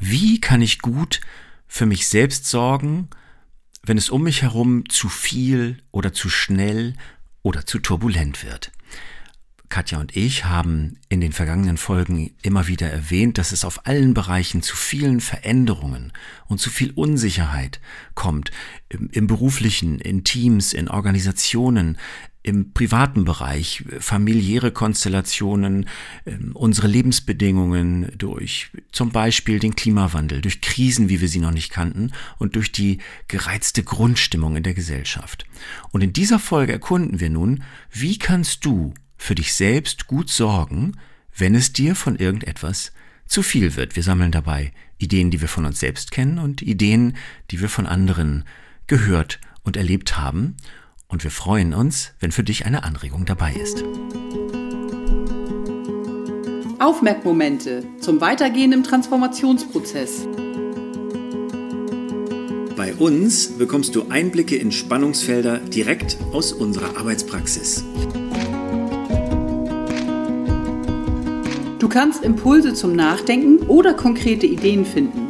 Wie kann ich gut für mich selbst sorgen, wenn es um mich herum zu viel oder zu schnell oder zu turbulent wird? Katja und ich haben in den vergangenen Folgen immer wieder erwähnt, dass es auf allen Bereichen zu vielen Veränderungen und zu viel Unsicherheit kommt. Im, im, beruflichen, in Teams, in Organisationen, im privaten Bereich, familiäre Konstellationen, ähm, unsere Lebensbedingungen durch zum Beispiel den Klimawandel, durch Krisen, wie wir sie noch nicht kannten und durch die gereizte Grundstimmung in der Gesellschaft. Und in dieser Folge erkunden wir nun, wie kannst du für dich selbst gut sorgen, wenn es dir von irgendetwas zu viel wird. Wir sammeln dabei Ideen, die wir von uns selbst kennen und Ideen, die wir von anderen gehört und erlebt haben. Und wir freuen uns, wenn für dich eine Anregung dabei ist. Aufmerkmomente zum Weitergehen im Transformationsprozess. Bei uns bekommst du Einblicke in Spannungsfelder direkt aus unserer Arbeitspraxis. Du kannst Impulse zum Nachdenken oder konkrete Ideen finden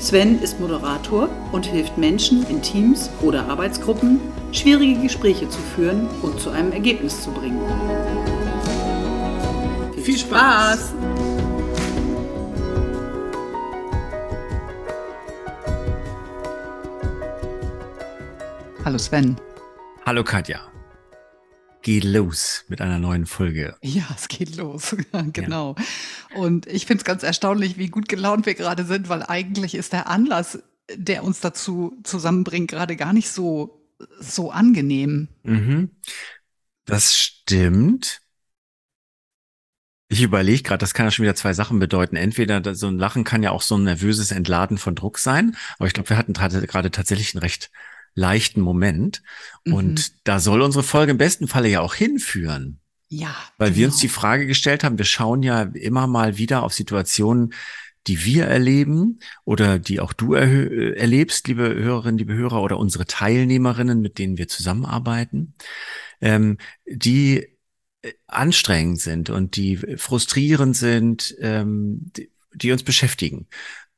Sven ist Moderator und hilft Menschen in Teams oder Arbeitsgruppen, schwierige Gespräche zu führen und zu einem Ergebnis zu bringen. Viel Spaß! Hallo Sven. Hallo Katja geht los mit einer neuen Folge. Ja, es geht los, genau. Ja. Und ich finde es ganz erstaunlich, wie gut gelaunt wir gerade sind, weil eigentlich ist der Anlass, der uns dazu zusammenbringt, gerade gar nicht so, so angenehm. Mhm. Das stimmt. Ich überlege gerade, das kann ja schon wieder zwei Sachen bedeuten. Entweder so ein Lachen kann ja auch so ein nervöses Entladen von Druck sein, aber ich glaube, wir hatten gerade tatsächlich ein recht leichten Moment. Mhm. Und da soll unsere Folge im besten Falle ja auch hinführen. Ja. Weil genau. wir uns genau. die Frage gestellt haben, wir schauen ja immer mal wieder auf Situationen, die wir erleben oder die auch du erlebst, liebe Hörerinnen, liebe Hörer oder unsere Teilnehmerinnen, mit denen wir zusammenarbeiten, ähm, die äh, anstrengend sind und die frustrierend sind, ähm, die, die uns beschäftigen.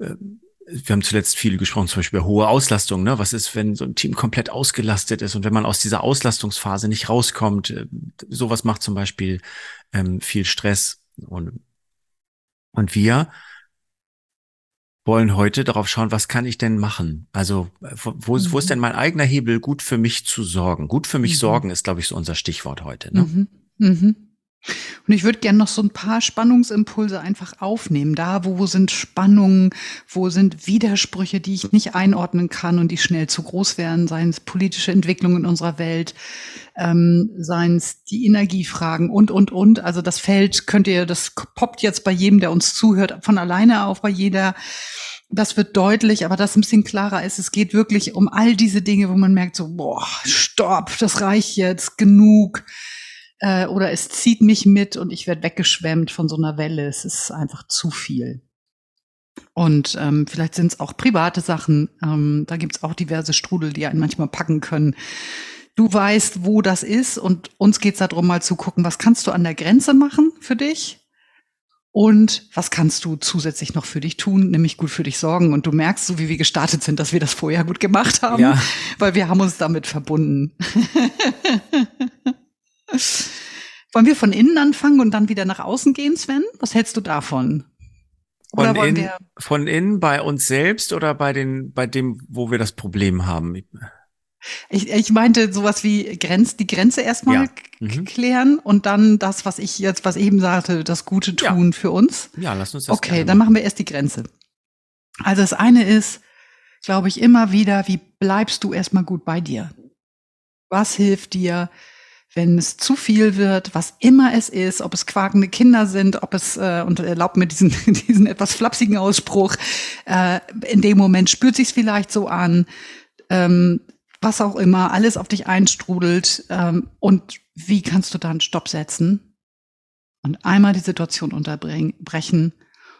Ähm, wir haben zuletzt viel gesprochen, zum Beispiel über hohe Auslastung. Ne? Was ist, wenn so ein Team komplett ausgelastet ist und wenn man aus dieser Auslastungsphase nicht rauskommt? Äh, sowas macht zum Beispiel ähm, viel Stress. Und, und wir wollen heute darauf schauen, was kann ich denn machen? Also wo, wo ist mhm. denn mein eigener Hebel, gut für mich zu sorgen? Gut für mich mhm. sorgen ist, glaube ich, so unser Stichwort heute. Ne? Mhm. Mhm. Und ich würde gerne noch so ein paar Spannungsimpulse einfach aufnehmen. Da, wo sind Spannungen, wo sind Widersprüche, die ich nicht einordnen kann und die schnell zu groß werden, seien es politische Entwicklungen in unserer Welt, ähm, seien es die Energiefragen und, und, und. Also das Feld könnt ihr, das poppt jetzt bei jedem, der uns zuhört, von alleine auf, bei jeder. Das wird deutlich, aber das ein bisschen klarer ist. Es geht wirklich um all diese Dinge, wo man merkt so, boah, stopp, das reicht jetzt, genug äh, oder es zieht mich mit und ich werde weggeschwemmt von so einer Welle. Es ist einfach zu viel. Und ähm, vielleicht sind es auch private Sachen. Ähm, da gibt es auch diverse Strudel, die einen manchmal packen können. Du weißt, wo das ist und uns geht es darum, mal zu gucken, was kannst du an der Grenze machen für dich und was kannst du zusätzlich noch für dich tun, nämlich gut für dich sorgen. Und du merkst, so wie wir gestartet sind, dass wir das vorher gut gemacht haben, ja. weil wir haben uns damit verbunden. Wollen wir von innen anfangen und dann wieder nach außen gehen, Sven? Was hältst du davon? Oder von, in, von innen bei uns selbst oder bei den, bei dem, wo wir das Problem haben? Ich, ich meinte sowas wie Grenz, die Grenze erstmal ja. mhm. klären und dann das, was ich jetzt, was ich eben sagte, das Gute tun ja. für uns. Ja, lass uns das. Okay, dann machen wir erst die Grenze. Also das eine ist, glaube ich, immer wieder, wie bleibst du erstmal gut bei dir? Was hilft dir? Wenn es zu viel wird, was immer es ist, ob es quakende Kinder sind, ob es, äh, und erlaubt mir diesen, diesen etwas flapsigen Ausspruch, äh, in dem Moment spürt sich vielleicht so an, ähm, was auch immer, alles auf dich einstrudelt. Ähm, und wie kannst du da einen Stopp setzen und einmal die Situation unterbrechen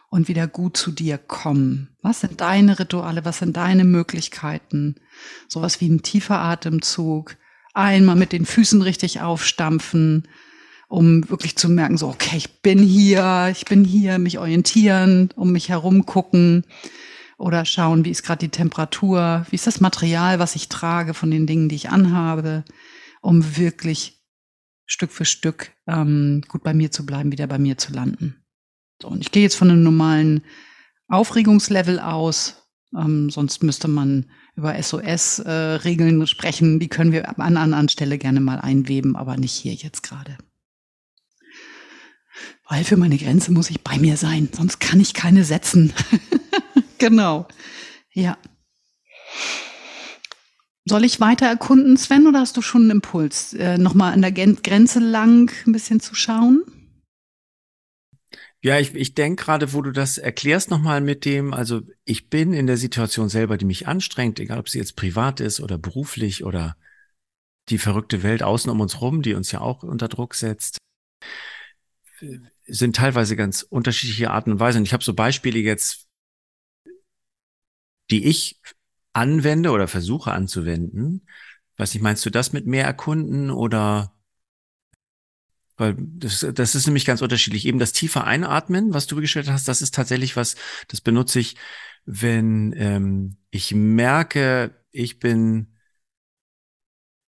und wieder gut zu dir kommen? Was sind deine Rituale? Was sind deine Möglichkeiten? Sowas wie ein tiefer Atemzug, einmal mit den Füßen richtig aufstampfen, um wirklich zu merken, so, okay, ich bin hier, ich bin hier, mich orientieren, um mich herum gucken oder schauen, wie ist gerade die Temperatur, wie ist das Material, was ich trage von den Dingen, die ich anhabe, um wirklich Stück für Stück ähm, gut bei mir zu bleiben, wieder bei mir zu landen. So, und ich gehe jetzt von einem normalen Aufregungslevel aus, ähm, sonst müsste man über SOS-Regeln äh, sprechen. Die können wir an anderen Stelle gerne mal einweben, aber nicht hier jetzt gerade. Weil für meine Grenze muss ich bei mir sein, sonst kann ich keine setzen. genau. Ja. Soll ich weiter erkunden, Sven, oder hast du schon einen Impuls, äh, nochmal an der Grenze lang ein bisschen zu schauen? Ja, ich, ich denke gerade, wo du das erklärst nochmal mit dem, also ich bin in der Situation selber, die mich anstrengt, egal ob sie jetzt privat ist oder beruflich oder die verrückte Welt außen um uns rum, die uns ja auch unter Druck setzt, sind teilweise ganz unterschiedliche Arten und Weisen. Und ich habe so Beispiele jetzt, die ich anwende oder versuche anzuwenden. Weiß nicht, meinst du das mit mehr erkunden oder weil das, das ist nämlich ganz unterschiedlich. Eben das tiefe Einatmen, was du gestellt hast, das ist tatsächlich was, das benutze ich, wenn ähm, ich merke, ich bin,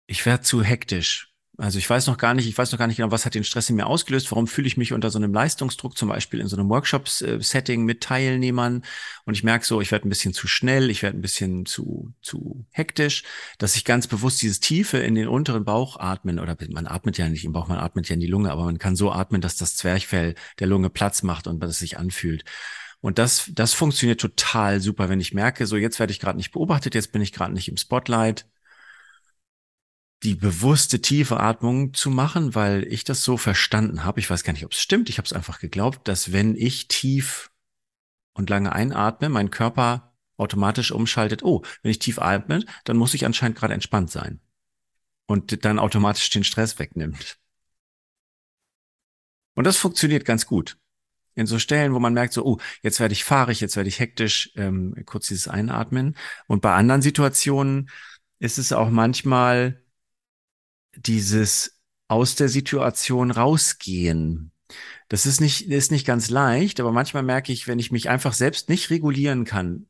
ich werde zu hektisch. Also ich weiß noch gar nicht, ich weiß noch gar nicht genau, was hat den Stress in mir ausgelöst, warum fühle ich mich unter so einem Leistungsdruck, zum Beispiel in so einem Workshops-Setting mit Teilnehmern? Und ich merke so, ich werde ein bisschen zu schnell, ich werde ein bisschen zu, zu hektisch, dass ich ganz bewusst dieses Tiefe in den unteren Bauch atmen oder man atmet ja nicht im Bauch, man atmet ja in die Lunge, aber man kann so atmen, dass das Zwerchfell der Lunge Platz macht und dass es sich anfühlt. Und das, das funktioniert total super, wenn ich merke, so jetzt werde ich gerade nicht beobachtet, jetzt bin ich gerade nicht im Spotlight, die bewusste tiefe Atmung zu machen, weil ich das so verstanden habe. Ich weiß gar nicht, ob es stimmt. Ich habe es einfach geglaubt, dass wenn ich tief und lange einatme, mein Körper automatisch umschaltet, oh, wenn ich tief atme, dann muss ich anscheinend gerade entspannt sein. Und dann automatisch den Stress wegnimmt. Und das funktioniert ganz gut. In so Stellen, wo man merkt, so, oh, jetzt werde ich fahrig, jetzt werde ich hektisch, ähm, kurz dieses Einatmen. Und bei anderen Situationen ist es auch manchmal, dieses aus der Situation rausgehen. Das ist nicht, ist nicht ganz leicht, aber manchmal merke ich, wenn ich mich einfach selbst nicht regulieren kann,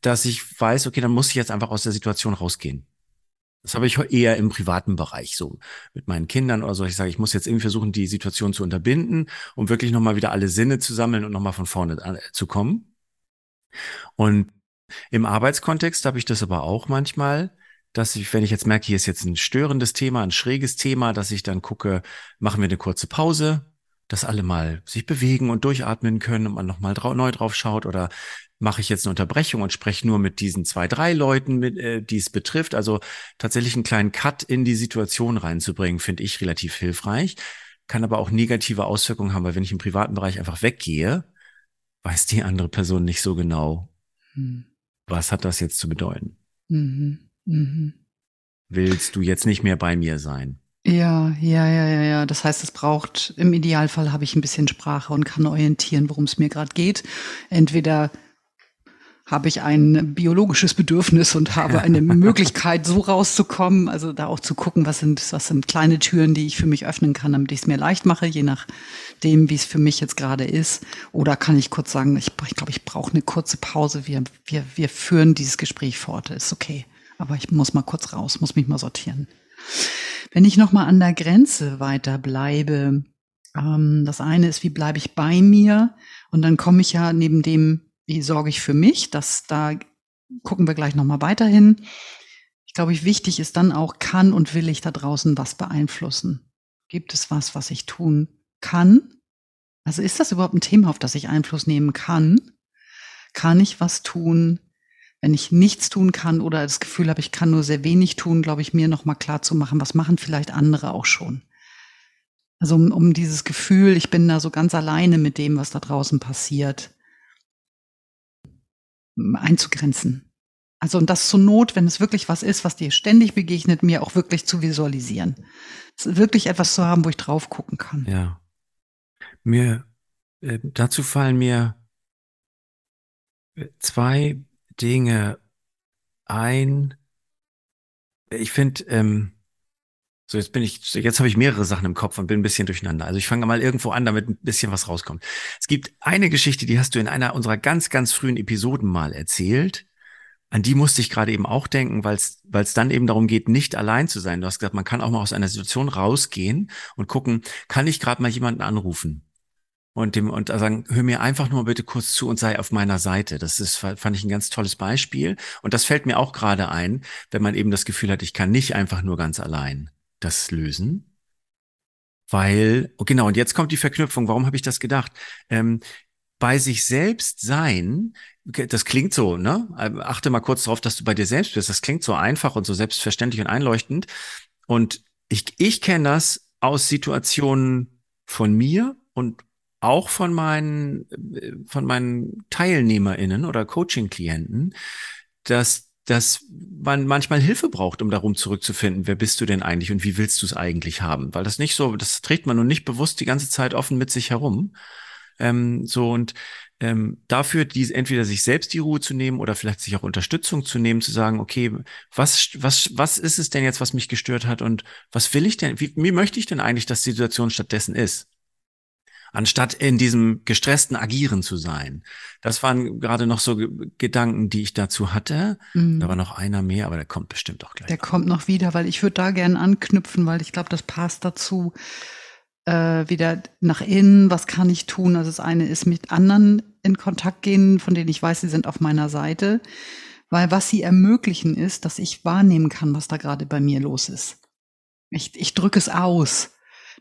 dass ich weiß, okay, dann muss ich jetzt einfach aus der Situation rausgehen. Das habe ich eher im privaten Bereich, so mit meinen Kindern oder so. Ich sage, ich muss jetzt irgendwie versuchen, die Situation zu unterbinden, um wirklich nochmal wieder alle Sinne zu sammeln und nochmal von vorne äh, zu kommen. Und im Arbeitskontext habe ich das aber auch manchmal, dass ich, wenn ich jetzt merke, hier ist jetzt ein störendes Thema, ein schräges Thema, dass ich dann gucke, machen wir eine kurze Pause, dass alle mal sich bewegen und durchatmen können und man nochmal drau neu drauf schaut oder mache ich jetzt eine Unterbrechung und spreche nur mit diesen zwei, drei Leuten, mit, äh, die es betrifft. Also tatsächlich einen kleinen Cut in die Situation reinzubringen, finde ich relativ hilfreich. Kann aber auch negative Auswirkungen haben, weil wenn ich im privaten Bereich einfach weggehe, weiß die andere Person nicht so genau, hm. was hat das jetzt zu bedeuten. Mhm. Mhm. Willst du jetzt nicht mehr bei mir sein? Ja, ja, ja, ja, ja. Das heißt, es braucht, im Idealfall habe ich ein bisschen Sprache und kann orientieren, worum es mir gerade geht. Entweder habe ich ein biologisches Bedürfnis und habe eine Möglichkeit, so rauszukommen. Also da auch zu gucken, was sind, was sind kleine Türen, die ich für mich öffnen kann, damit ich es mir leicht mache, je nachdem, wie es für mich jetzt gerade ist. Oder kann ich kurz sagen, ich, ich glaube, ich brauche eine kurze Pause. Wir, wir, wir führen dieses Gespräch fort. Ist okay aber ich muss mal kurz raus, muss mich mal sortieren. Wenn ich noch mal an der Grenze weiter bleibe, ähm, das eine ist, wie bleibe ich bei mir? Und dann komme ich ja neben dem, wie sorge ich für mich, dass da gucken wir gleich noch mal weiterhin. Ich glaube, wichtig ist dann auch, kann und will ich da draußen was beeinflussen? Gibt es was, was ich tun kann? Also ist das überhaupt ein Thema, auf das ich Einfluss nehmen kann? Kann ich was tun, wenn ich nichts tun kann oder das Gefühl habe, ich kann nur sehr wenig tun, glaube ich, mir nochmal klar zu machen, was machen vielleicht andere auch schon. Also um, um dieses Gefühl, ich bin da so ganz alleine mit dem, was da draußen passiert, einzugrenzen. Also und das zur Not, wenn es wirklich was ist, was dir ständig begegnet, mir auch wirklich zu visualisieren. Wirklich etwas zu haben, wo ich drauf gucken kann. Ja. Mir, äh, dazu fallen mir äh, zwei Dinge ein. Ich finde, ähm, so jetzt bin ich, jetzt habe ich mehrere Sachen im Kopf und bin ein bisschen durcheinander. Also ich fange mal irgendwo an, damit ein bisschen was rauskommt. Es gibt eine Geschichte, die hast du in einer unserer ganz, ganz frühen Episoden mal erzählt. An die musste ich gerade eben auch denken, weil es dann eben darum geht, nicht allein zu sein. Du hast gesagt, man kann auch mal aus einer Situation rausgehen und gucken, kann ich gerade mal jemanden anrufen? Und dem und sagen, hör mir einfach nur bitte kurz zu und sei auf meiner Seite. Das ist, fand ich ein ganz tolles Beispiel. Und das fällt mir auch gerade ein, wenn man eben das Gefühl hat, ich kann nicht einfach nur ganz allein das lösen. Weil, oh genau, und jetzt kommt die Verknüpfung. Warum habe ich das gedacht? Ähm, bei sich selbst sein, das klingt so, ne? Achte mal kurz darauf, dass du bei dir selbst bist. Das klingt so einfach und so selbstverständlich und einleuchtend. Und ich, ich kenne das aus Situationen von mir und auch von meinen, von meinen TeilnehmerInnen oder Coaching-Klienten, dass, dass man manchmal Hilfe braucht, um darum zurückzufinden, wer bist du denn eigentlich und wie willst du es eigentlich haben? Weil das nicht so, das trägt man nun nicht bewusst die ganze Zeit offen mit sich herum. Ähm, so und ähm, dafür, die, entweder sich selbst die Ruhe zu nehmen oder vielleicht sich auch Unterstützung zu nehmen, zu sagen, okay, was, was, was ist es denn jetzt, was mich gestört hat und was will ich denn, wie, wie möchte ich denn eigentlich, dass die Situation stattdessen ist? Anstatt in diesem gestressten Agieren zu sein. Das waren gerade noch so Gedanken, die ich dazu hatte. Mhm. Da war noch einer mehr, aber der kommt bestimmt auch gleich. Der noch. kommt noch wieder, weil ich würde da gerne anknüpfen, weil ich glaube, das passt dazu. Äh, wieder nach innen, was kann ich tun? Also das eine ist mit anderen in Kontakt gehen, von denen ich weiß, sie sind auf meiner Seite. Weil was sie ermöglichen ist, dass ich wahrnehmen kann, was da gerade bei mir los ist. Ich, ich drücke es aus.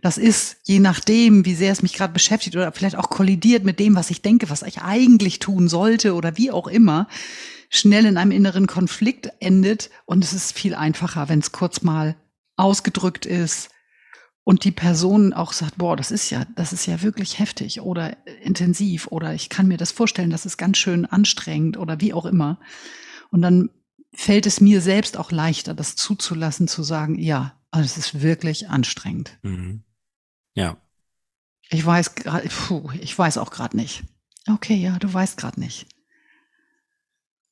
Das ist, je nachdem, wie sehr es mich gerade beschäftigt oder vielleicht auch kollidiert mit dem, was ich denke, was ich eigentlich tun sollte oder wie auch immer, schnell in einem inneren Konflikt endet. Und es ist viel einfacher, wenn es kurz mal ausgedrückt ist und die Person auch sagt, boah, das ist ja, das ist ja wirklich heftig oder intensiv oder ich kann mir das vorstellen, das ist ganz schön anstrengend oder wie auch immer. Und dann fällt es mir selbst auch leichter, das zuzulassen, zu sagen, ja, also es ist wirklich anstrengend. Mhm. Ja. Ich weiß gerade, ich weiß auch gerade nicht. Okay, ja, du weißt gerade nicht.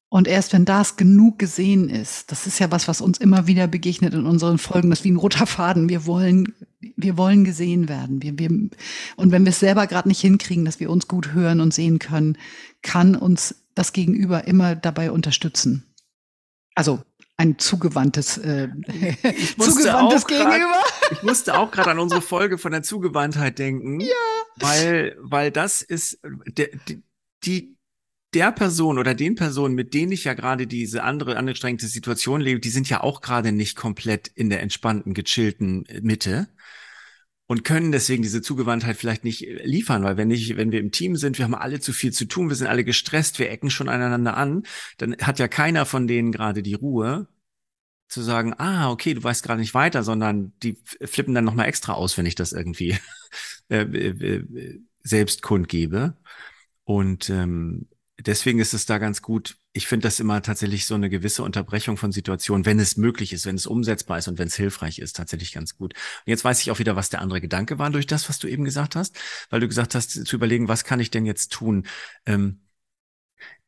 Und erst wenn das genug gesehen ist, das ist ja was, was uns immer wieder begegnet in unseren Folgen, das ist wie ein roter Faden. Wir wollen, wir wollen gesehen werden. Wir, wir, und wenn wir es selber gerade nicht hinkriegen, dass wir uns gut hören und sehen können, kann uns das Gegenüber immer dabei unterstützen. Also ein zugewandtes, äh, zugewandtes Gegenüber. Grad, ich musste auch gerade an unsere Folge von der Zugewandtheit denken. Ja. Weil, weil das ist der, die, der Person oder den Personen, mit denen ich ja gerade diese andere angestrengte Situation lebe, die sind ja auch gerade nicht komplett in der entspannten, gechillten Mitte und können deswegen diese Zugewandtheit vielleicht nicht liefern, weil wenn ich, wenn wir im Team sind, wir haben alle zu viel zu tun, wir sind alle gestresst, wir ecken schon aneinander an, dann hat ja keiner von denen gerade die Ruhe zu sagen, ah, okay, du weißt gerade nicht weiter, sondern die flippen dann nochmal extra aus, wenn ich das irgendwie äh, selbst kundgebe. Und ähm, deswegen ist es da ganz gut. Ich finde das immer tatsächlich so eine gewisse Unterbrechung von Situationen, wenn es möglich ist, wenn es umsetzbar ist und wenn es hilfreich ist, tatsächlich ganz gut. Und jetzt weiß ich auch wieder, was der andere Gedanke war durch das, was du eben gesagt hast, weil du gesagt hast, zu überlegen, was kann ich denn jetzt tun? Ähm,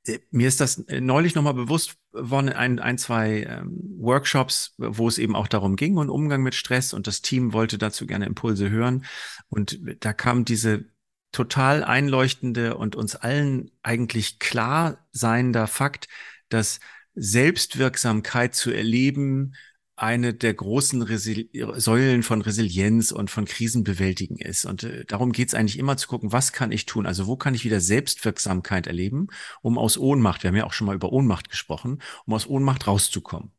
äh, mir ist das äh, neulich nochmal bewusst worden in ein, ein zwei ähm, Workshops, wo es eben auch darum ging und Umgang mit Stress und das Team wollte dazu gerne Impulse hören. Und da kam diese total einleuchtende und uns allen eigentlich klar seiender Fakt, dass Selbstwirksamkeit zu erleben eine der großen Resil Säulen von Resilienz und von Krisenbewältigen ist. Und äh, darum geht es eigentlich immer zu gucken, was kann ich tun? Also wo kann ich wieder Selbstwirksamkeit erleben, um aus Ohnmacht, wir haben ja auch schon mal über Ohnmacht gesprochen, um aus Ohnmacht rauszukommen.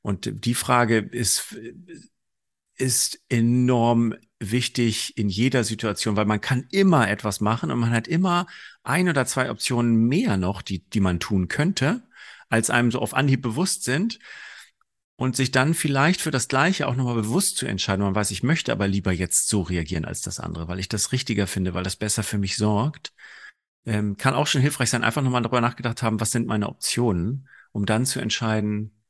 Und die Frage ist, ist enorm wichtig in jeder Situation, weil man kann immer etwas machen und man hat immer ein oder zwei Optionen mehr noch, die, die man tun könnte. als einem so auf Anhieb bewusst sind und sich dann vielleicht für das Gleiche auch nochmal bewusst zu entscheiden. Man weiß, ich möchte aber lieber jetzt so reagieren als das andere, weil ich das richtiger finde, weil das besser für mich sorgt. Ähm, kann auch schon hilfreich sein, einfach nochmal darüber nachgedacht haben, was sind meine Optionen, um dann zu entscheiden,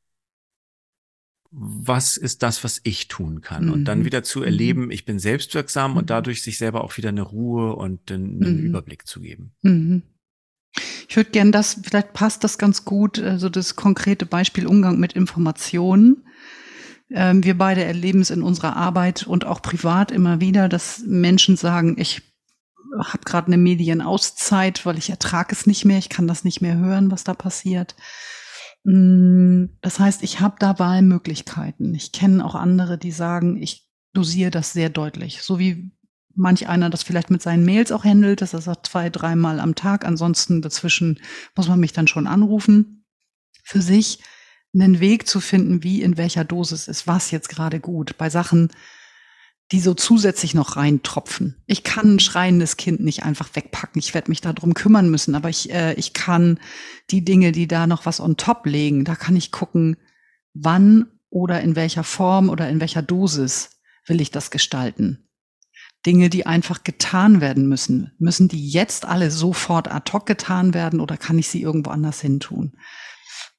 was ist das, was ich tun kann? Mhm. Und dann mhm. wieder zu mhm. erleben, ich bin selbstwirksam mhm. und dadurch sich selber auch wieder eine Ruhe und einen, mhm. Überblick zu geben. Mhm. Ich würde gern das, vielleicht passt das ganz gut, also das konkrete Beispiel Umgang mit Informationen. Ähm, wir beide erleben es in unserer Arbeit und auch privat immer wieder, dass Menschen sagen, ich habe gerade eine Medienauszeit, weil ich ertrage es nicht mehr, ich kann das nicht mehr hören, was da passiert. Mm, das heißt, ich habe da Wahlmöglichkeiten. Ich kenne auch andere, die sagen, ich dosiere das sehr deutlich. So wie manch einer das vielleicht mit seinen Mails auch handelt, dass er sagt zwei, dreimal am Tag. Ansonsten dazwischen muss man mich dann schon anrufen. Für sich einen Weg zu finden, wie in welcher Dosis ist was jetzt gerade gut. Bei Sachen, die so zusätzlich noch reintropfen. Ich kann ein schreiendes Kind nicht einfach wegpacken. Ich werde mich darum kümmern müssen, aber ich, äh, ich kann die Dinge, die da noch was on top legen, da kann ich gucken, wann oder in welcher Form oder in welcher Dosis will ich das gestalten. Dinge, die einfach getan werden müssen. Müssen die jetzt alle sofort ad hoc getan werden oder kann ich sie irgendwo anders hin tun?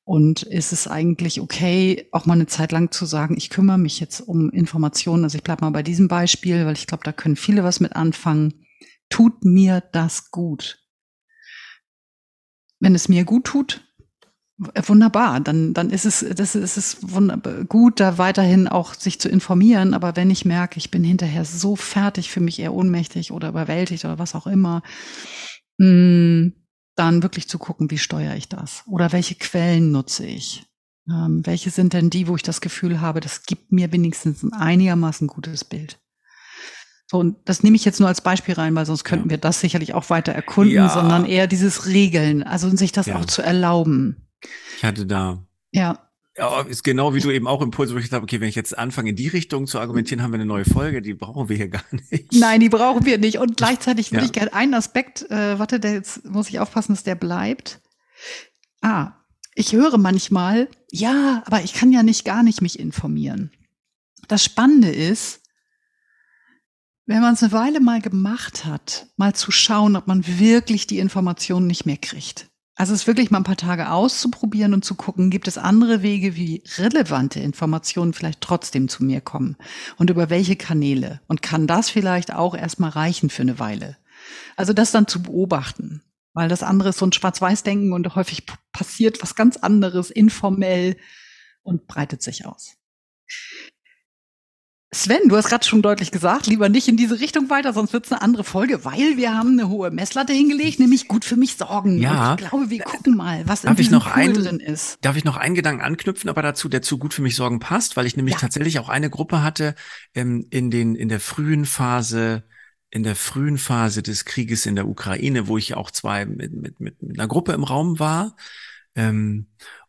Und ist es eigentlich okay, auch mal eine Zeit lang zu sagen, ich kümmere mich jetzt um Informationen. Also ich bleibe mal bei diesem Beispiel, weil ich glaube, da können viele was mit anfangen. Tut mir das gut? Wenn es mir gut tut, wunderbar, dann, dann ist es, das ist es gut, da weiterhin auch sich zu informieren. Aber wenn ich merke, ich bin hinterher so fertig, für mich eher ohnmächtig oder überwältigt oder was auch immer, mh, hm, dann wirklich zu gucken, wie steuere ich das? Oder welche Quellen nutze ich? Ähm, welche sind denn die, wo ich das Gefühl habe, das gibt mir wenigstens ein einigermaßen gutes Bild? So, und das nehme ich jetzt nur als Beispiel rein, weil sonst könnten ja. wir das sicherlich auch weiter erkunden, ja. sondern eher dieses Regeln, also sich das ja. auch zu erlauben. Ich hatte da ja. Ja, ist genau wie du eben auch Impulse, wo ich dachte, okay, wenn ich jetzt anfange, in die Richtung zu argumentieren, haben wir eine neue Folge, die brauchen wir hier gar nicht. Nein, die brauchen wir nicht. Und gleichzeitig würde ja. ich gerne einen Aspekt, äh, warte, der jetzt muss ich aufpassen, dass der bleibt. Ah, ich höre manchmal, ja, aber ich kann ja nicht gar nicht mich informieren. Das Spannende ist, wenn man es eine Weile mal gemacht hat, mal zu schauen, ob man wirklich die Informationen nicht mehr kriegt. Also es wirklich mal ein paar Tage auszuprobieren und zu gucken, gibt es andere Wege, wie relevante Informationen vielleicht trotzdem zu mir kommen und über welche Kanäle und kann das vielleicht auch erstmal reichen für eine Weile. Also das dann zu beobachten, weil das andere ist so ein Schwarz-Weiß-Denken und häufig passiert was ganz anderes, informell und breitet sich aus. Sven, du hast gerade schon deutlich gesagt, lieber nicht in diese Richtung weiter, sonst wird es eine andere Folge, weil wir haben eine hohe Messlatte hingelegt, nämlich gut für mich sorgen. Ja. Und ich glaube, wir gucken mal, was darf in diesem ich noch ein, drin ist. Darf ich noch einen Gedanken anknüpfen, aber dazu, der zu gut für mich sorgen passt, weil ich nämlich ja. tatsächlich auch eine Gruppe hatte ähm, in den in der frühen Phase in der frühen Phase des Krieges in der Ukraine, wo ich auch zwei mit, mit, mit, mit einer Gruppe im Raum war ähm,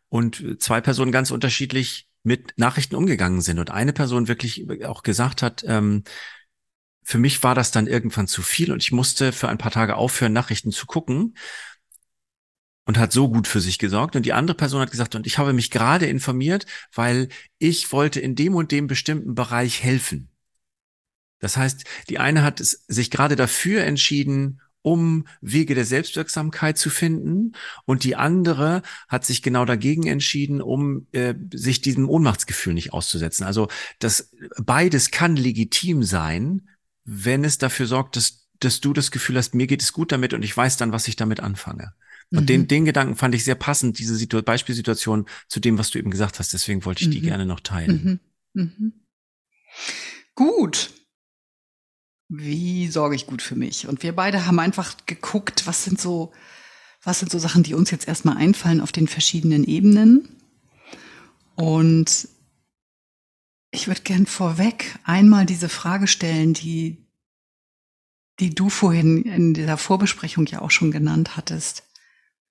und zwei Personen ganz unterschiedlich mit Nachrichten umgegangen sind und eine Person wirklich auch gesagt hat, ähm, für mich war das dann irgendwann zu viel und ich musste für ein paar Tage aufhören, Nachrichten zu gucken und hat so gut für sich gesorgt. Und die andere Person hat gesagt, und ich habe mich gerade informiert, weil ich wollte in dem und dem bestimmten Bereich helfen. Das heißt, die eine hat sich gerade dafür entschieden, um Wege der Selbstwirksamkeit zu finden. Und die andere hat sich genau dagegen entschieden, um äh, sich diesem Ohnmachtsgefühl nicht auszusetzen. Also das beides kann legitim sein, wenn es dafür sorgt, dass, dass du das Gefühl hast, mir geht es gut damit und ich weiß dann, was ich damit anfange. Und mhm. den, den Gedanken fand ich sehr passend, diese Situ Beispielsituation zu dem, was du eben gesagt hast. Deswegen wollte ich mhm. die gerne noch teilen. Mhm. mhm. Gut wie sorge ich gut für mich? Und wir beide haben einfach geguckt, was sind so, was sind so Sachen, die uns jetzt erstmal einfallen auf den verschiedenen Ebenen. Und ich würde gern vorweg einmal diese Frage stellen, die, die du vorhin in dieser Vorbesprechung ja auch schon genannt hattest.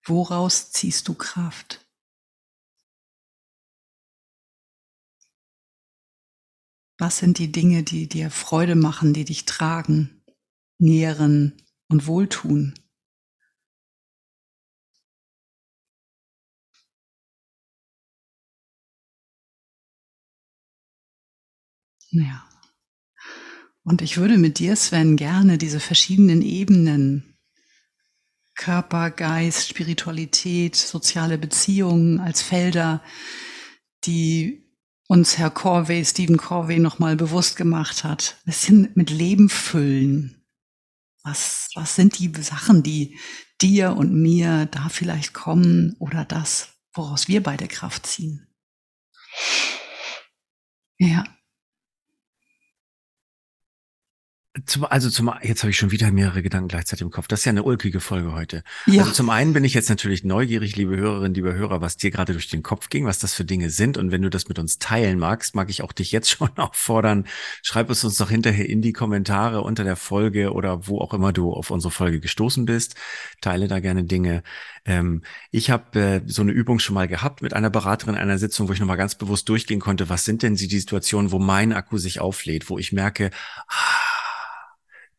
Woraus ziehst du Kraft? Was sind die Dinge, die dir Freude machen, die dich tragen, nähren und wohltun? Ja. Und ich würde mit dir, Sven, gerne diese verschiedenen Ebenen, Körper, Geist, Spiritualität, soziale Beziehungen als Felder, die uns Herr Corvey, Stephen Corvey nochmal bewusst gemacht hat, ein bisschen mit Leben füllen. Was, was sind die Sachen, die dir und mir da vielleicht kommen oder das, woraus wir beide Kraft ziehen? Ja. Zum, also zum, jetzt habe ich schon wieder mehrere Gedanken gleichzeitig im Kopf. Das ist ja eine ulkige Folge heute. Ja. Also zum einen bin ich jetzt natürlich neugierig, liebe Hörerinnen, liebe Hörer, was dir gerade durch den Kopf ging, was das für Dinge sind. Und wenn du das mit uns teilen magst, mag ich auch dich jetzt schon auffordern. Schreib es uns doch hinterher in die Kommentare unter der Folge oder wo auch immer du auf unsere Folge gestoßen bist. Teile da gerne Dinge. Ähm, ich habe äh, so eine Übung schon mal gehabt mit einer Beraterin einer Sitzung, wo ich nochmal ganz bewusst durchgehen konnte, was sind denn die Situationen, wo mein Akku sich auflädt, wo ich merke, ah,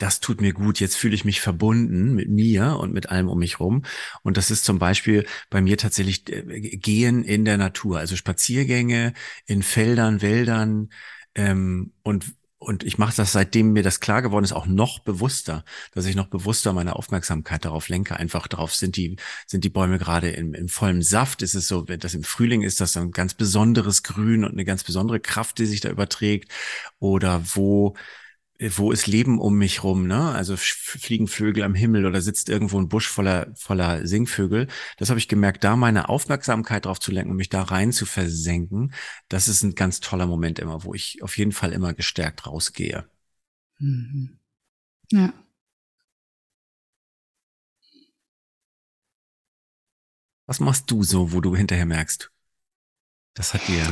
das tut mir gut, jetzt fühle ich mich verbunden mit mir und mit allem um mich rum. Und das ist zum Beispiel bei mir tatsächlich äh, Gehen in der Natur, also Spaziergänge in Feldern, Wäldern ähm, und und ich mache das, seitdem mir das klar geworden ist, auch noch bewusster, dass ich noch bewusster meine Aufmerksamkeit darauf lenke. Einfach darauf sind die, sind die Bäume gerade im, im vollen Saft. Ist es so, wenn das im Frühling ist, das ein ganz besonderes Grün und eine ganz besondere Kraft, die sich da überträgt. Oder wo wo ist Leben um mich rum, ne? Also fliegen Vögel am Himmel oder sitzt irgendwo ein Busch voller, voller Singvögel. Das habe ich gemerkt, da meine Aufmerksamkeit drauf zu lenken und mich da rein zu versenken. Das ist ein ganz toller Moment immer, wo ich auf jeden Fall immer gestärkt rausgehe. Mhm. Ja. Was machst du so, wo du hinterher merkst? Das hat dir.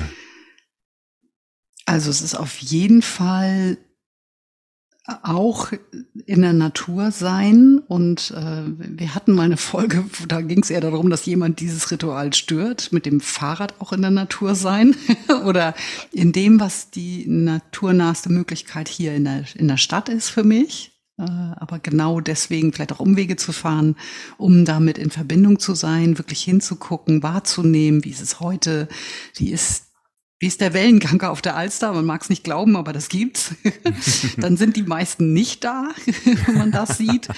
Also es ist auf jeden Fall auch in der Natur sein. Und äh, wir hatten mal eine Folge, da ging es eher darum, dass jemand dieses Ritual stört, mit dem Fahrrad auch in der Natur sein oder in dem, was die naturnaheste Möglichkeit hier in der, in der Stadt ist für mich. Äh, aber genau deswegen vielleicht auch Umwege zu fahren, um damit in Verbindung zu sein, wirklich hinzugucken, wahrzunehmen, wie ist es heute, wie ist wie ist der Wellengang auf der Alster? Man mag es nicht glauben, aber das gibt's. Dann sind die meisten nicht da, wenn man das sieht.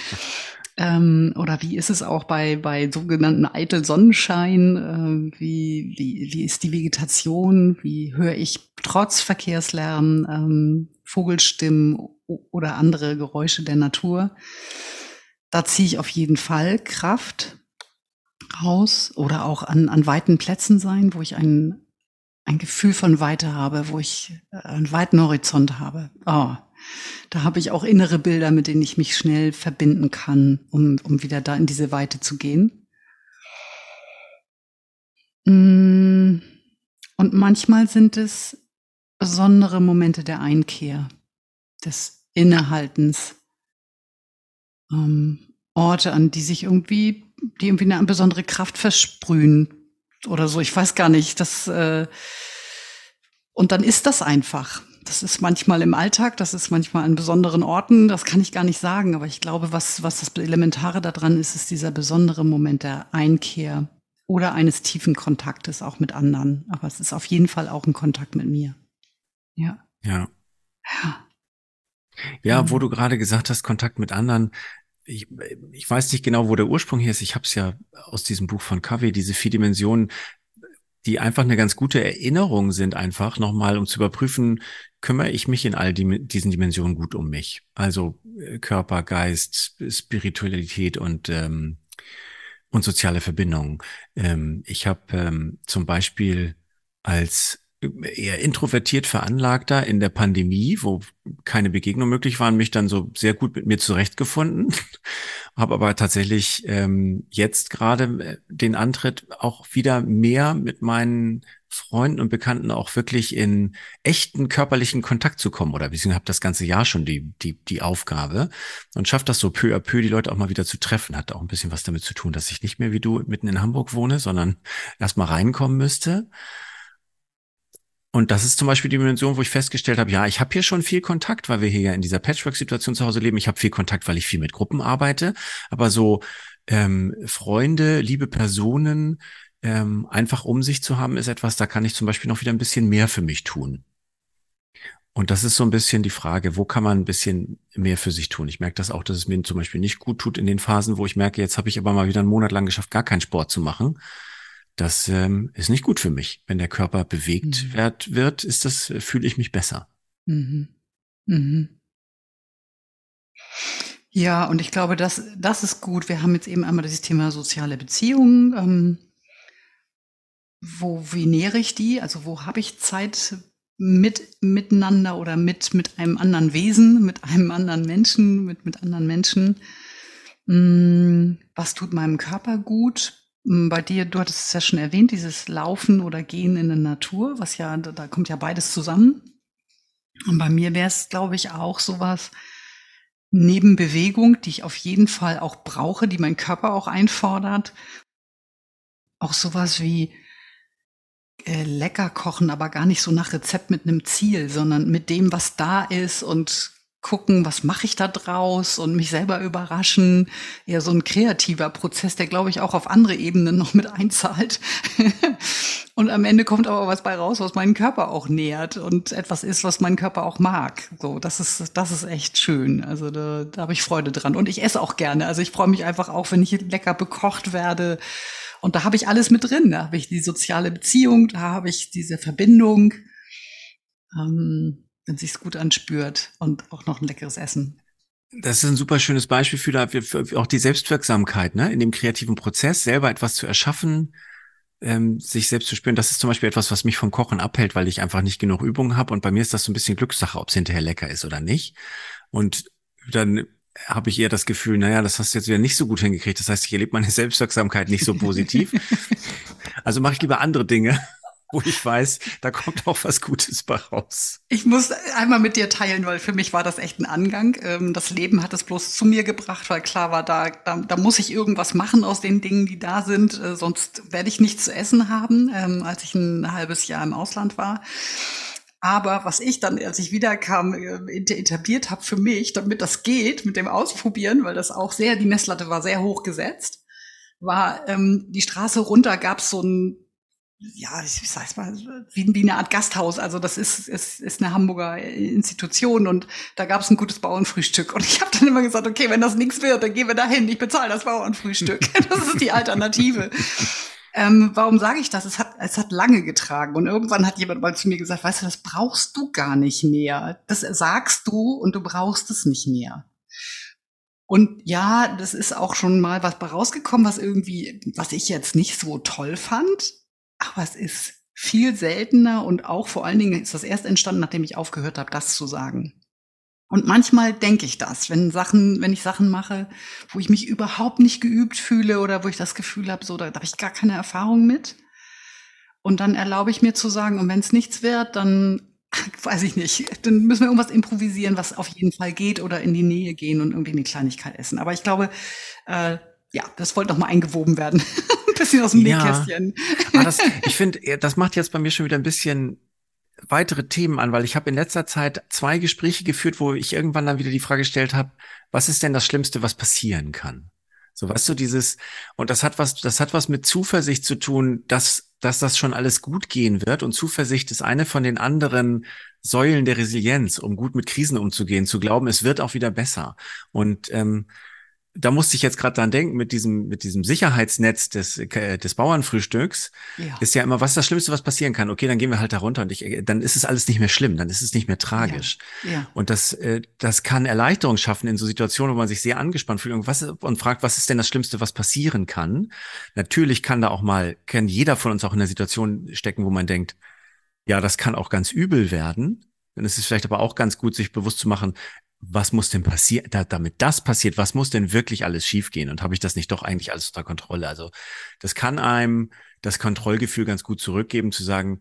Ähm, oder wie ist es auch bei, bei sogenannten Eitel Sonnenschein? Äh, wie, wie, wie ist die Vegetation? Wie höre ich trotz Verkehrslärm ähm, Vogelstimmen oder andere Geräusche der Natur? Da ziehe ich auf jeden Fall Kraft raus oder auch an, an weiten Plätzen sein, wo ich einen ein Gefühl von Weite habe, wo ich äh, einen weiten Horizont habe. Oh, da habe ich auch innere Bilder, mit denen ich mich schnell verbinden kann, um, um wieder da in diese Weite zu gehen. Mm, und manchmal sind es besondere Momente der Einkehr, des Innehaltens, ähm, Orte, an die sich irgendwie, die irgendwie eine besondere Kraft versprühen, oder so. Ich weiß gar nicht. Das, äh, und dann ist das einfach. Das ist manchmal im Alltag, das ist manchmal an besonderen Orten, das kann ich gar nicht sagen. Aber ich glaube, was, was das Elementare daran ist, ist dieser besondere Moment der Einkehr oder eines tiefen Kontaktes auch mit anderen. Aber es ist auf jeden Fall auch ein Kontakt mit mir. Ja. Ja. Ja. Ja, wo du gerade gesagt hast, Kontakt mit anderen, ich, ich weiß nicht genau, wo der Ursprung hier ist. Ich habe es ja aus diesem Buch von Covey, diese vier Dimensionen, die einfach eine ganz gute Erinnerung sind, einfach nochmal, um zu überprüfen, kümmere ich mich in all die, diesen Dimensionen gut um mich. Also äh, Körper, Geist, Spiritualität und ähm, und soziale Verbindungen. Ähm, ich habe ähm, zum Beispiel als eher introvertiert veranlagter in der Pandemie, wo keine Begegnung möglich waren, mich dann so sehr gut mit mir zurechtgefunden. Habe aber tatsächlich ähm, jetzt gerade äh, den Antritt auch wieder mehr mit meinen Freunden und Bekannten auch wirklich in echten körperlichen Kontakt zu kommen. Oder beziehungsweise habe das ganze Jahr schon die, die, die Aufgabe und schafft das so peu à peu, die Leute auch mal wieder zu treffen. Hat auch ein bisschen was damit zu tun, dass ich nicht mehr wie du mitten in Hamburg wohne, sondern erst mal reinkommen müsste. Und das ist zum Beispiel die Dimension, wo ich festgestellt habe, ja, ich habe hier schon viel Kontakt, weil wir hier ja in dieser Patchwork-Situation zu Hause leben. Ich habe viel Kontakt, weil ich viel mit Gruppen arbeite. Aber so ähm, Freunde, liebe Personen, ähm, einfach um sich zu haben, ist etwas, da kann ich zum Beispiel noch wieder ein bisschen mehr für mich tun. Und das ist so ein bisschen die Frage, wo kann man ein bisschen mehr für sich tun? Ich merke das auch, dass es mir zum Beispiel nicht gut tut in den Phasen, wo ich merke, jetzt habe ich aber mal wieder einen Monat lang geschafft, gar keinen Sport zu machen. Das ähm, ist nicht gut für mich. Wenn der Körper bewegt mhm. wird, wird, ist das, fühle ich mich besser. Mhm. Mhm. Ja, und ich glaube, das, das ist gut. Wir haben jetzt eben einmal das Thema soziale Beziehungen. Ähm, wo, wie nähere ich die? Also wo habe ich Zeit mit miteinander oder mit mit einem anderen Wesen, mit einem anderen Menschen, mit mit anderen Menschen. Hm, was tut meinem Körper gut? Hm, bei dir, du hattest es ja schon erwähnt, dieses Laufen oder Gehen in der Natur, was ja, da kommt ja beides zusammen. Und bei mir wäre es, glaube ich, auch sowas neben Bewegung, die ich auf jeden Fall auch brauche, die mein Körper auch einfordert. Auch sowas wie äh, lecker kochen, aber gar nicht so nach Rezept mit einem Ziel, sondern mit dem, was da ist und gucken, was mache ich da draus und mich selber überraschen. Eher so ein kreativer Prozess, der, glaube ich, auch auf andere Ebenen noch mit einzahlt. und am Ende kommt aber was bei raus, was meinen Körper auch nährt und etwas ist, was mein Körper auch mag. So, das ist, das ist echt schön. Also da, da habe ich Freude dran. Und ich esse auch gerne. Also ich freue mich einfach auch, wenn ich lecker bekocht werde und da habe ich alles mit drin. Da habe ich die soziale Beziehung, da habe ich diese Verbindung, ähm, wenn sich's gut anspürt und auch noch ein leckeres Essen. Das ist ein super schönes Beispiel für, für auch die Selbstwirksamkeit, ne? in dem kreativen Prozess, selber etwas zu erschaffen, ähm, sich selbst zu spüren. Das ist zum Beispiel etwas, was mich vom Kochen abhält, weil ich einfach nicht genug Übung habe. Und bei mir ist das so ein bisschen Glückssache, ob es hinterher lecker ist oder nicht. Und dann habe ich eher das Gefühl, naja, das hast du jetzt wieder nicht so gut hingekriegt. Das heißt, ich erlebe meine Selbstwirksamkeit nicht so positiv. also mache ich lieber andere Dinge, wo ich weiß, da kommt auch was Gutes bei raus. Ich muss einmal mit dir teilen, weil für mich war das echt ein Angang. Ähm, das Leben hat es bloß zu mir gebracht, weil klar war, da, da, da muss ich irgendwas machen aus den Dingen, die da sind. Äh, sonst werde ich nichts zu essen haben, ähm, als ich ein halbes Jahr im Ausland war. Aber was ich dann, als ich wiederkam, äh, etabliert habe für mich, damit das geht mit dem Ausprobieren, weil das auch sehr, die Messlatte war sehr hoch gesetzt, war ähm, die Straße runter gab es so ein, ja, ich sag's mal, wie, wie eine Art Gasthaus. Also das ist, ist, ist eine Hamburger Institution und da gab es ein gutes Bauernfrühstück. Und ich habe dann immer gesagt, okay, wenn das nichts wird, dann gehen wir dahin. Ich bezahle das Bauernfrühstück. das ist die Alternative. Ähm, warum sage ich das? Es hat, es hat lange getragen und irgendwann hat jemand mal zu mir gesagt, weißt du, das brauchst du gar nicht mehr. Das sagst du und du brauchst es nicht mehr. Und ja, das ist auch schon mal was rausgekommen, was irgendwie, was ich jetzt nicht so toll fand, aber es ist viel seltener und auch vor allen Dingen ist das erst entstanden, nachdem ich aufgehört habe, das zu sagen. Und manchmal denke ich das, wenn Sachen, wenn ich Sachen mache, wo ich mich überhaupt nicht geübt fühle oder wo ich das Gefühl habe, so da, da habe ich gar keine Erfahrung mit. Und dann erlaube ich mir zu sagen, und wenn es nichts wird, dann weiß ich nicht, dann müssen wir irgendwas improvisieren, was auf jeden Fall geht oder in die Nähe gehen und irgendwie eine Kleinigkeit essen. Aber ich glaube, äh, ja, das wollte noch mal eingewoben werden. ein bisschen aus dem ja, Nähkästchen. das, ich finde, das macht jetzt bei mir schon wieder ein bisschen weitere Themen an, weil ich habe in letzter Zeit zwei Gespräche geführt, wo ich irgendwann dann wieder die Frage gestellt habe, was ist denn das Schlimmste, was passieren kann? So, weißt du, dieses, und das hat was, das hat was mit Zuversicht zu tun, dass, dass das schon alles gut gehen wird. Und Zuversicht ist eine von den anderen Säulen der Resilienz, um gut mit Krisen umzugehen, zu glauben, es wird auch wieder besser. Und ähm, da musste ich jetzt gerade dran denken, mit diesem, mit diesem Sicherheitsnetz des, äh, des Bauernfrühstücks ja. ist ja immer, was ist das Schlimmste, was passieren kann? Okay, dann gehen wir halt da runter und ich, äh, dann ist es alles nicht mehr schlimm, dann ist es nicht mehr tragisch. Ja. Ja. Und das, äh, das kann Erleichterung schaffen in so Situationen, wo man sich sehr angespannt fühlt und, was, und fragt, was ist denn das Schlimmste, was passieren kann? Natürlich kann da auch mal, kann jeder von uns auch in einer Situation stecken, wo man denkt, ja, das kann auch ganz übel werden. Dann ist es vielleicht aber auch ganz gut, sich bewusst zu machen, was muss denn passieren, da, damit das passiert, was muss denn wirklich alles schiefgehen und habe ich das nicht doch eigentlich alles unter Kontrolle? Also das kann einem das Kontrollgefühl ganz gut zurückgeben, zu sagen,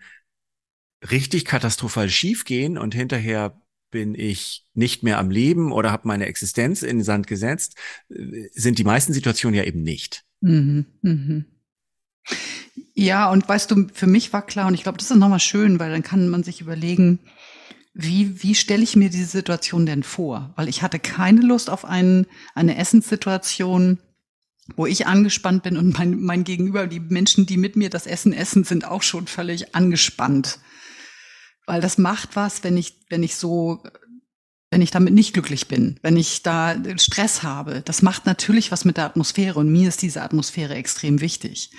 richtig katastrophal schiefgehen und hinterher bin ich nicht mehr am Leben oder habe meine Existenz in den Sand gesetzt, sind die meisten Situationen ja eben nicht. Mhm, mhm. Ja, und weißt du, für mich war klar, und ich glaube, das ist nochmal schön, weil dann kann man sich überlegen, wie, wie stelle ich mir diese Situation denn vor? Weil ich hatte keine Lust auf einen, eine Essenssituation, wo ich angespannt bin und mein, mein Gegenüber, die Menschen, die mit mir das Essen essen, sind auch schon völlig angespannt. Weil das macht was, wenn ich, wenn ich so wenn ich damit nicht glücklich bin, wenn ich da Stress habe. Das macht natürlich was mit der Atmosphäre und mir ist diese Atmosphäre extrem wichtig.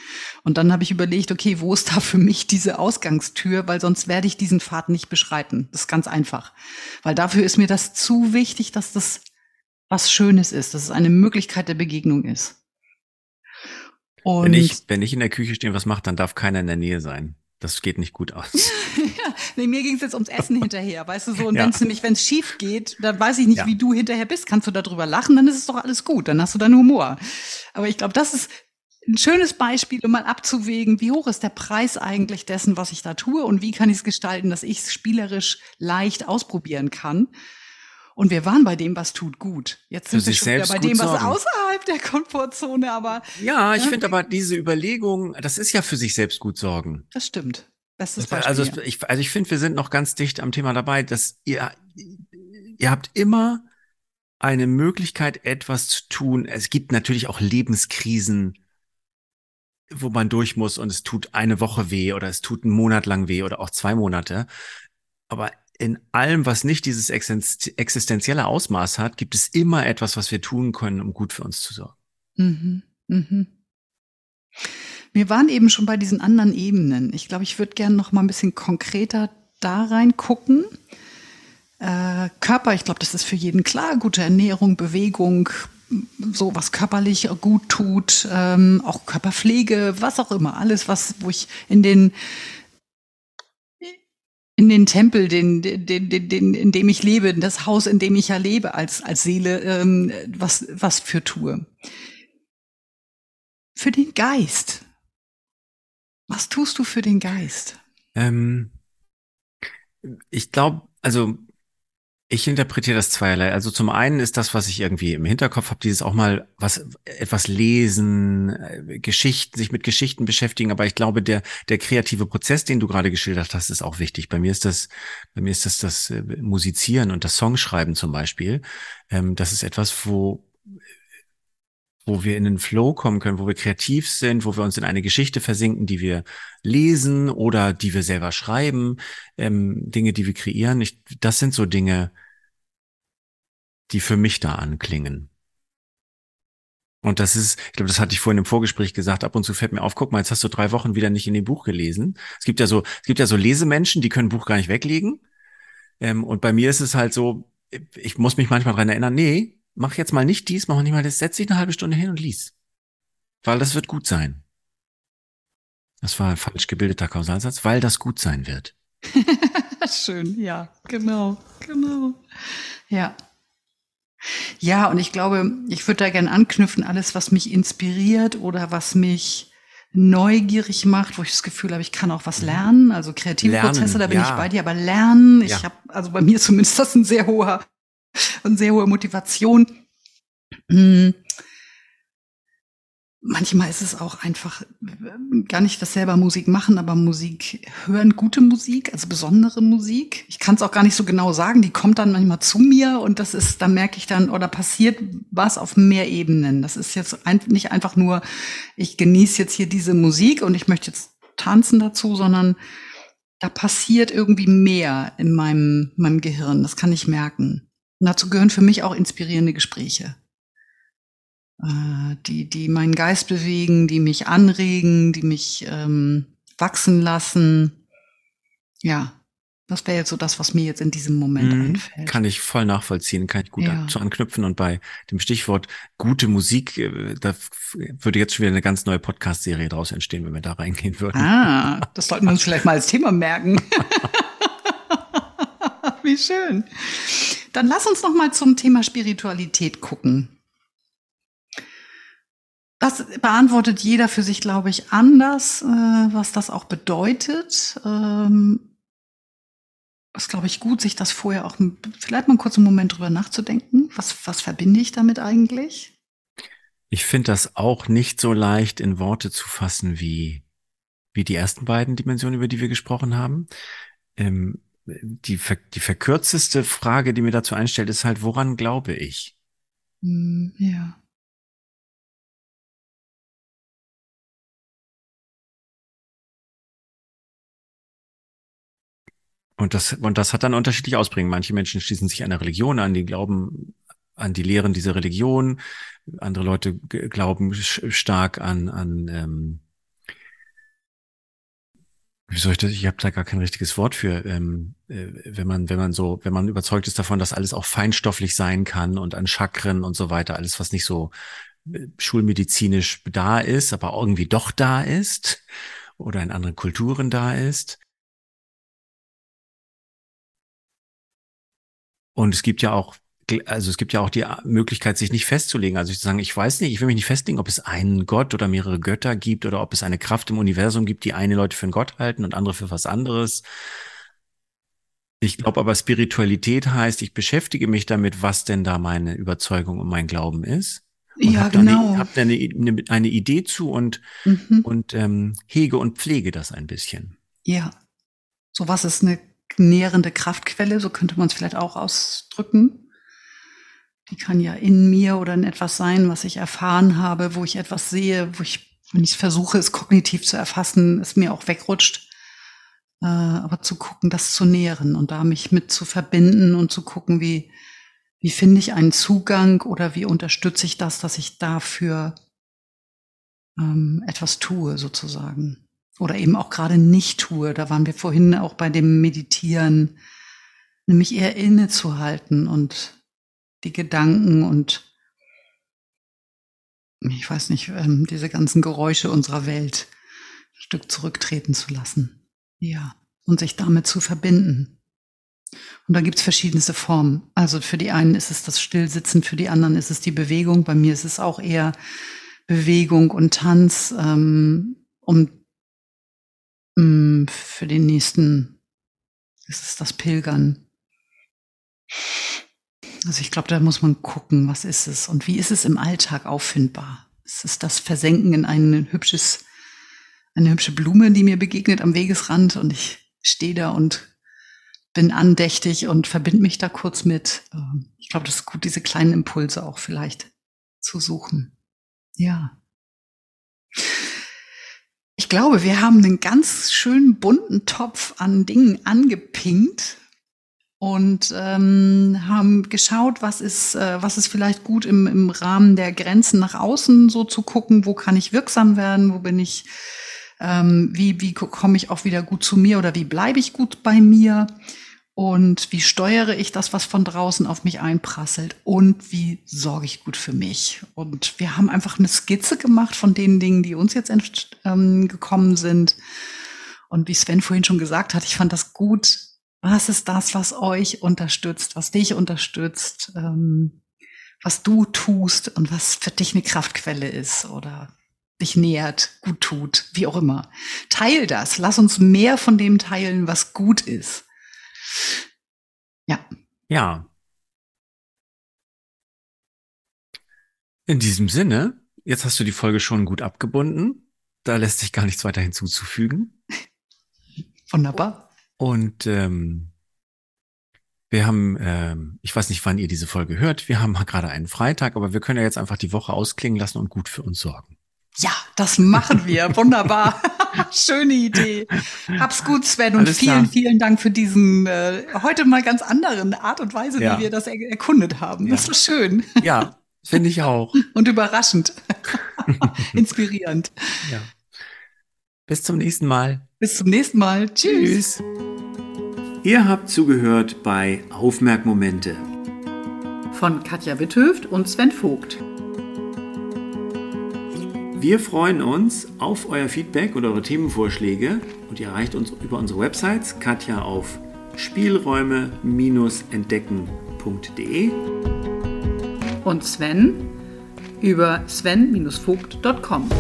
Und dann habe ich überlegt, okay, wo ist da für mich diese Ausgangstür, weil sonst werde ich diesen Pfad nicht beschreiten. Das ist ganz einfach. Weil dafür ist mir das zu wichtig, dass das was Schönes ist, dass es eine Möglichkeit der Begegnung ist. Und wenn ich, wenn ich in der Küche stehe, was macht, dann darf keiner in der Nähe sein. Das geht nicht gut aus. ja, nee, mir ging es jetzt ums Essen hinterher, weißt du so. Und ja. wenn es nämlich, wenn es schief geht, dann weiß ich nicht, ja. wie du hinterher bist. Kannst du darüber lachen, dann ist es doch alles gut. Dann hast du deinen Humor. Aber ich glaube, das ist ein schönes Beispiel, um mal abzuwägen, wie hoch ist der Preis eigentlich dessen, was ich da tue und wie kann ich es gestalten, dass ich es spielerisch leicht ausprobieren kann. Und wir waren bei dem, was tut gut. Jetzt sind wir schon wieder bei dem, was sorgen. außerhalb der Komfortzone, aber. Ja, ich ja, finde aber diese Überlegung, das ist ja für sich selbst gut sorgen. Das stimmt. Bestes Beispiel. Also ich, also ich finde, wir sind noch ganz dicht am Thema dabei, dass ihr, ihr habt immer eine Möglichkeit, etwas zu tun. Es gibt natürlich auch Lebenskrisen, wo man durch muss und es tut eine Woche weh oder es tut einen Monat lang weh oder auch zwei Monate. Aber in allem, was nicht dieses existenzielle Ausmaß hat, gibt es immer etwas, was wir tun können, um gut für uns zu sorgen. Mhm. Mhm. Wir waren eben schon bei diesen anderen Ebenen. Ich glaube, ich würde gerne noch mal ein bisschen konkreter da reingucken. Äh, Körper, ich glaube, das ist für jeden klar. Gute Ernährung, Bewegung, so was körperlich gut tut, ähm, auch Körperpflege, was auch immer, alles, was, wo ich in den in den Tempel, den, den, den, den, in dem ich lebe, in das Haus, in dem ich ja lebe als, als Seele, ähm, was, was für tue. Für den Geist. Was tust du für den Geist? Ähm, ich glaube, also ich interpretiere das zweierlei. Also zum einen ist das, was ich irgendwie im Hinterkopf habe, dieses auch mal was etwas lesen, äh, Geschichten, sich mit Geschichten beschäftigen. Aber ich glaube, der der kreative Prozess, den du gerade geschildert hast, ist auch wichtig. Bei mir ist das, bei mir ist das das äh, Musizieren und das Songschreiben zum Beispiel. Ähm, das ist etwas, wo wo wir in den Flow kommen können, wo wir kreativ sind, wo wir uns in eine Geschichte versinken, die wir lesen oder die wir selber schreiben, ähm, Dinge, die wir kreieren. Ich, das sind so Dinge, die für mich da anklingen. Und das ist, ich glaube, das hatte ich vorhin im Vorgespräch gesagt, ab und zu fällt mir auf, guck mal, jetzt hast du drei Wochen wieder nicht in dem Buch gelesen. Es gibt ja so, es gibt ja so Lesemenschen, die können Buch gar nicht weglegen. Ähm, und bei mir ist es halt so, ich muss mich manchmal dran erinnern, nee, mach jetzt mal nicht dies, mach mal nicht mal das, setz dich eine halbe Stunde hin und lies. Weil das wird gut sein. Das war ein falsch gebildeter Kausalsatz, weil das gut sein wird. Schön, ja, genau, genau. Ja. Ja, und ich glaube, ich würde da gerne anknüpfen, alles, was mich inspiriert oder was mich neugierig macht, wo ich das Gefühl habe, ich kann auch was mhm. lernen. Also kreative lernen, Prozesse, da bin ja. ich bei dir, aber lernen, ich ja. habe, also bei mir zumindest das ein sehr hoher und sehr hohe Motivation. Hm. Manchmal ist es auch einfach äh, gar nicht das selber Musik machen, aber Musik hören, gute Musik, also besondere Musik. Ich kann es auch gar nicht so genau sagen. Die kommt dann manchmal zu mir und das ist, dann merke ich dann, oder passiert was auf mehr Ebenen. Das ist jetzt ein, nicht einfach nur, ich genieße jetzt hier diese Musik und ich möchte jetzt tanzen dazu, sondern da passiert irgendwie mehr in meinem, meinem Gehirn. Das kann ich merken. Und dazu gehören für mich auch inspirierende Gespräche, äh, die, die meinen Geist bewegen, die mich anregen, die mich ähm, wachsen lassen. Ja, das wäre jetzt so das, was mir jetzt in diesem Moment mhm, einfällt. Kann ich voll nachvollziehen, kann ich gut ja. zu anknüpfen. Und bei dem Stichwort gute Musik, äh, da würde jetzt schon wieder eine ganz neue Podcast-Serie draus entstehen, wenn wir da reingehen würden. Ah, das sollten wir uns vielleicht mal als Thema merken. Wie schön. Dann lass uns noch mal zum Thema Spiritualität gucken. Das beantwortet jeder für sich, glaube ich, anders, äh, was das auch bedeutet. Ähm, ist, glaube ich, gut, sich das vorher auch vielleicht mal einen kurzen Moment drüber nachzudenken. Was, was verbinde ich damit eigentlich? Ich finde das auch nicht so leicht in Worte zu fassen wie, wie die ersten beiden Dimensionen, über die wir gesprochen haben. Ähm, die, die verkürzeste Frage, die mir dazu einstellt, ist halt, woran glaube ich? Mm, ja. Und das, und das hat dann unterschiedliche Ausprägungen. Manche Menschen schließen sich einer Religion an, die glauben an die Lehren dieser Religion. Andere Leute glauben stark an, an ähm, wie soll ich das? Ich habe da gar kein richtiges Wort für. Ähm, äh, wenn man, wenn man so, wenn man überzeugt ist davon, dass alles auch feinstofflich sein kann und an Chakren und so weiter, alles, was nicht so äh, schulmedizinisch da ist, aber irgendwie doch da ist oder in anderen Kulturen da ist. Und es gibt ja auch also es gibt ja auch die Möglichkeit, sich nicht festzulegen. Also ich sagen, ich weiß nicht, ich will mich nicht festlegen, ob es einen Gott oder mehrere Götter gibt oder ob es eine Kraft im Universum gibt, die eine Leute für einen Gott halten und andere für was anderes. Ich glaube aber, Spiritualität heißt, ich beschäftige mich damit, was denn da meine Überzeugung und mein Glauben ist. Und ja, hab genau. Eine, hab eine, eine, eine Idee zu und, mhm. und ähm, hege und pflege das ein bisschen. Ja. So was ist eine nährende Kraftquelle, so könnte man es vielleicht auch ausdrücken. Die kann ja in mir oder in etwas sein, was ich erfahren habe, wo ich etwas sehe, wo ich, wenn ich versuche, es kognitiv zu erfassen, es mir auch wegrutscht. Äh, aber zu gucken, das zu nähren und da mich mit zu verbinden und zu gucken, wie, wie finde ich einen Zugang oder wie unterstütze ich das, dass ich dafür ähm, etwas tue, sozusagen. Oder eben auch gerade nicht tue. Da waren wir vorhin auch bei dem Meditieren, nämlich eher innezuhalten und die Gedanken und ich weiß nicht, ähm, diese ganzen Geräusche unserer Welt ein Stück zurücktreten zu lassen. Ja. Und sich damit zu verbinden. Und da gibt's verschiedenste Formen. Also für die einen ist es das Stillsitzen, für die anderen ist es die Bewegung. Bei mir ist es auch eher Bewegung und Tanz, ähm, um ähm, für den nächsten ist es das Pilgern. Also ich glaube, da muss man gucken, was ist es und wie ist es im Alltag auffindbar? Ist es das Versenken in ein hübsches, eine hübsche Blume, die mir begegnet am Wegesrand und ich stehe da und bin andächtig und verbinde mich da kurz mit. Ähm, ich glaube, das ist gut, diese kleinen Impulse auch vielleicht zu suchen. Ja. Ich glaube, wir haben einen ganz schönen bunten Topf an Dingen angepinkt und ähm, haben geschaut, was ist, äh, was ist vielleicht gut im, im Rahmen der Grenzen nach außen so zu gucken, wo kann ich wirksam werden, wo bin ich, ähm, wie, wie komme ich auch wieder gut zu mir oder wie bleibe ich gut bei mir und wie steuere ich das, was von draußen auf mich einprasselt und wie sorge ich gut für mich. Und wir haben einfach eine Skizze gemacht von den Dingen, die uns jetzt ähm, gekommen sind. Und wie Sven vorhin schon gesagt hat, ich fand das gut, was ist das, was euch unterstützt, was dich unterstützt, ähm, was du tust und was für dich eine Kraftquelle ist oder dich nährt, gut tut, wie auch immer. Teil das. Lass uns mehr von dem teilen, was gut ist. Ja. Ja. In diesem Sinne, jetzt hast du die Folge schon gut abgebunden. Da lässt sich gar nichts weiter hinzuzufügen. Wunderbar. Und ähm, wir haben, ähm, ich weiß nicht, wann ihr diese Folge hört. Wir haben gerade einen Freitag, aber wir können ja jetzt einfach die Woche ausklingen lassen und gut für uns sorgen. Ja, das machen wir. Wunderbar. Schöne Idee. Hab's gut, Sven, und Alles vielen, klar. vielen Dank für diesen äh, heute mal ganz anderen Art und Weise, ja. wie wir das er erkundet haben. Das ja. war schön. Ja, finde ich auch. Und überraschend. Inspirierend. Ja. Bis zum nächsten Mal. Bis zum nächsten Mal. Tschüss. Ihr habt zugehört bei Aufmerkmomente von Katja Witthöft und Sven Vogt. Wir freuen uns auf euer Feedback und eure Themenvorschläge und ihr erreicht uns über unsere Websites Katja auf spielräume-entdecken.de und Sven über sven-vogt.com.